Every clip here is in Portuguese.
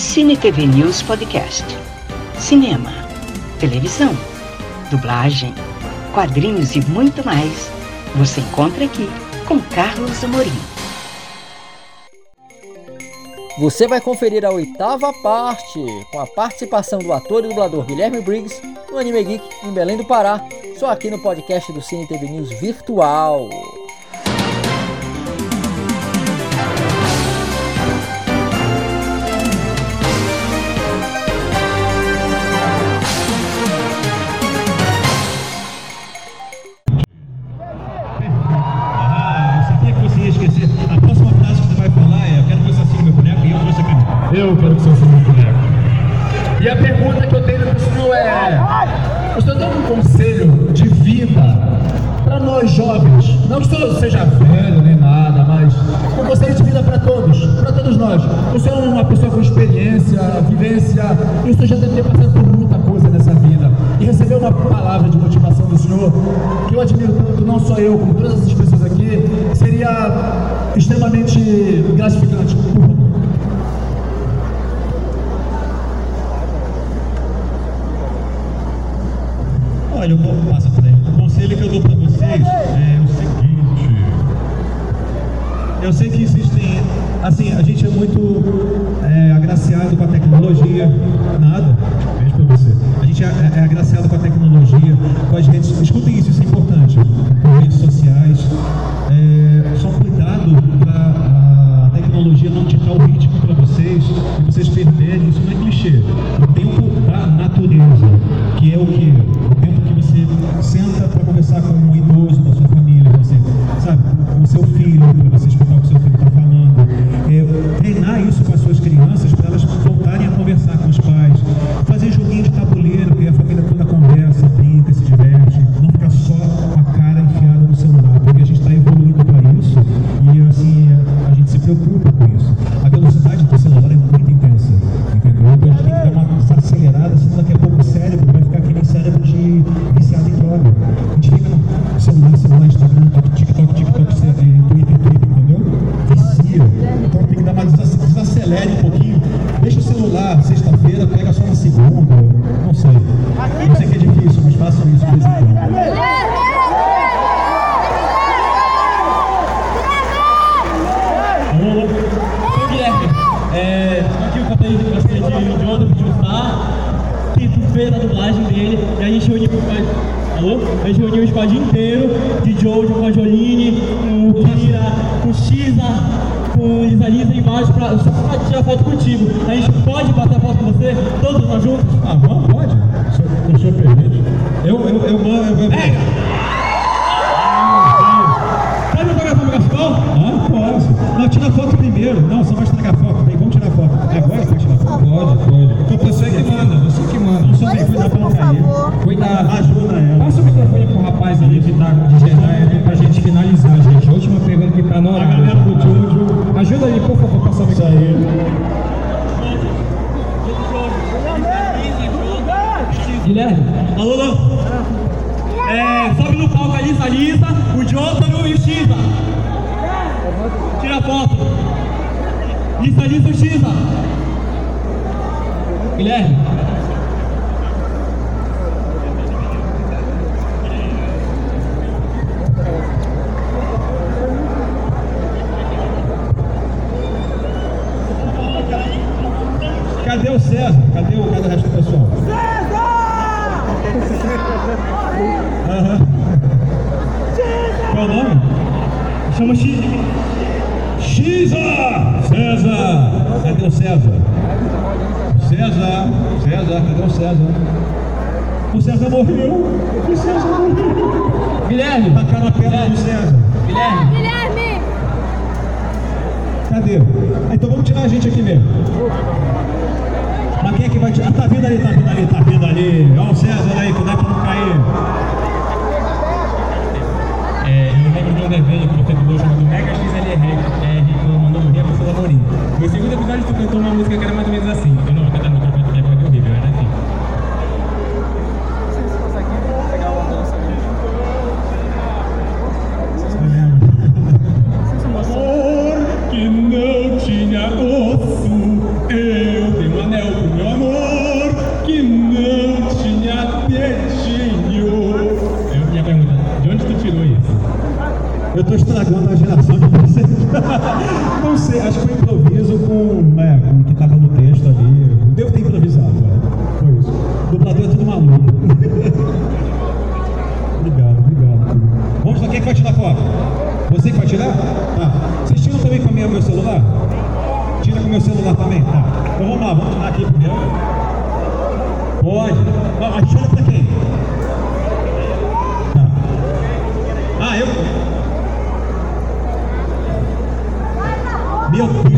Cine TV News Podcast. Cinema, televisão, dublagem, quadrinhos e muito mais. Você encontra aqui com Carlos Amorim. Você vai conferir a oitava parte, com a participação do ator e dublador Guilherme Briggs no Anime Geek em Belém do Pará, só aqui no podcast do Cine TV News Virtual. Vida para nós jovens? Não que o senhor seja velho nem nada, mas um conselho de vida para todos, para todos nós. O senhor é uma pessoa com experiência, vivência, e o senhor já deve ter passado por muita coisa nessa vida. E receber uma palavra de motivação do senhor, que eu admiro tanto, não só eu, como todas as pessoas aqui, seria extremamente gratificante. Olha, eu vou. Eu sei que existem. Assim, a gente é muito é, agraciado com a tecnologia. Nada. Beijo pra você. A gente é, é agraciado com a tecnologia, com as redes. Escutem isso, isso é importante. Com redes sociais. É, só cuidado para a tecnologia não ditar o ritmo para vocês e vocês perderem. Isso não é clichê. O tempo da natureza, que é o que? O tempo que você senta para conversar com A gente reuniu o squad inteiro de Jojo com a Joline, com o Kira, com o Shiza, com Lisa Lisa embaixo pra, só pra tirar foto contigo. A gente pode bater foto com você, todos nós juntos? Ah, vamos, pode? O senhor- O senhor permite? Eu, eu, eu, mando- eu, eu, Pega! Pode me pagar para o Ah, posso. Não, tira foto primeiro. Não, só vai estragar foto. Foto. Agora pode tirar foto? Pode, pode. Você que manda, você que manda. Não só vem, cuidado pra não. Cuidado. Ajuda ela. Passa o microfone pro rapaz ali que tá de Jedi pra gente finalizar, gente. A última pergunta que tá na A galera do Jojo. Ajuda aí, por favor, passa o microfone. Guilherme. Cadê o César? Cadê o, cadê o resto do pessoal? Aham. Qual o nome? Chama Shiza. Xisa! César! Cadê o César? César! César, cadê o César? O César morreu! O César morreu! Guilherme. Tacaram a pedra no César. Guilherme. Guilherme! Cadê? Ah, então vamos tirar a gente aqui mesmo. Mas quem é que vai tirar? Ah, tá vindo ali, tá vindo ali, tá vindo ali. Olha o César aí, cuidado pra não cair. É, eu lembro de um desenho que você dublou chamado Mega XLR, é, que mandou morrer a pessoa da Morim. No segundo episódio tu cantou uma música que era mais ou menos assim. Eu não Devo ter improvisado, né? Foi isso. O dublador é tudo maluco. obrigado, obrigado. Vamos lá, quem que vai tirar foto? Você que vai tirar? Tá. Vocês tiram também com o meu celular? Tira com o meu celular também? Tá. Então vamos lá, vamos tirar aqui primeiro. Pode. Ah, tira pra quem? Tá. Ah, eu. Meu Deus,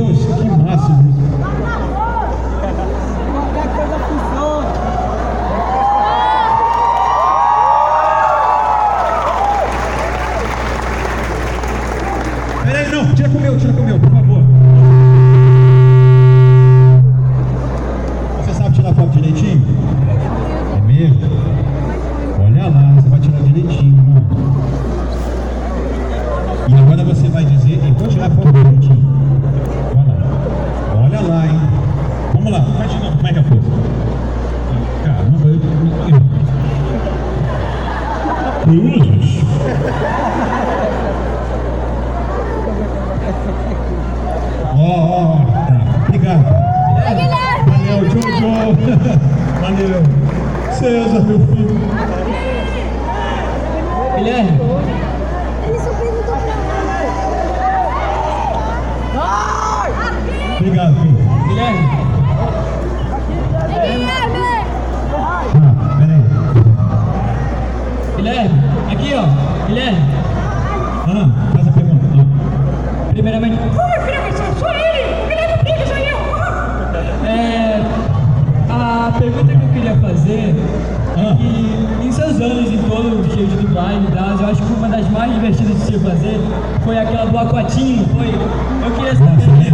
divertidas de se fazer foi aquela do Aquatinho, foi? Eu queria saber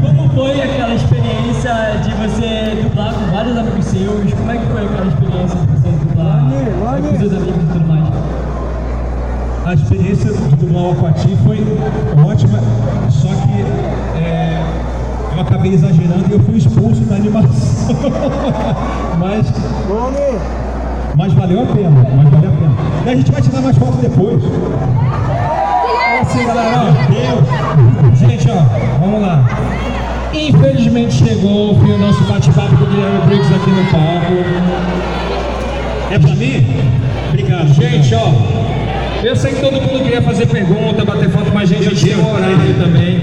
como foi aquela experiência de você dublar com vários amigos seus, como é que foi aquela experiência de você dublar com seus amigos e tudo mais? A experiência de dublar o Aquati foi ótima, só que é, eu acabei exagerando e eu fui expulso da animação. mas, mas valeu a pena, mas valeu a pena. E a gente vai tirar mais fotos depois. É assim, galera, ó. Deus. Gente, ó, vamos lá. Infelizmente chegou o fim do nosso bate-papo com o Guilherme Briggs aqui no palco. É pra mim? Obrigado. Gente, ó, eu sei que todo mundo queria fazer pergunta, bater foto, mas gente, a gente tem um horário também.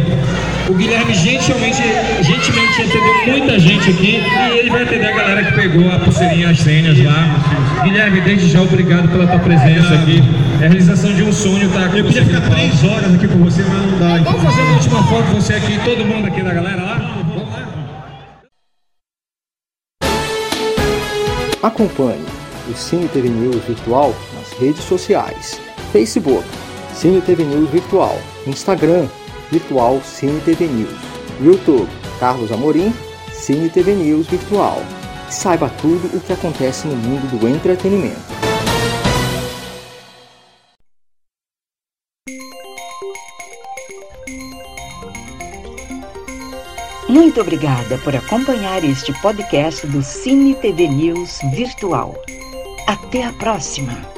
O Guilherme gentilmente, gentilmente atendeu muita gente aqui e ele vai atender a galera que pegou a pulseirinha, as senhas lá. Guilherme, desde já obrigado pela tua presença aqui. É a realização de um sonho estar com Eu queria no ficar três horas aqui com você, mas não dá. Vamos fazer uma última foto, você aqui, todo mundo aqui da galera lá? Vamos lá? Acompanhe o Cine TV News Virtual nas redes sociais. Facebook, Cine TV News Virtual. Instagram, Virtual Cine TV News. YouTube, Carlos Amorim, Cine TV News Virtual. Saiba tudo o que acontece no mundo do entretenimento. Muito obrigada por acompanhar este podcast do Cine TV News Virtual. Até a próxima!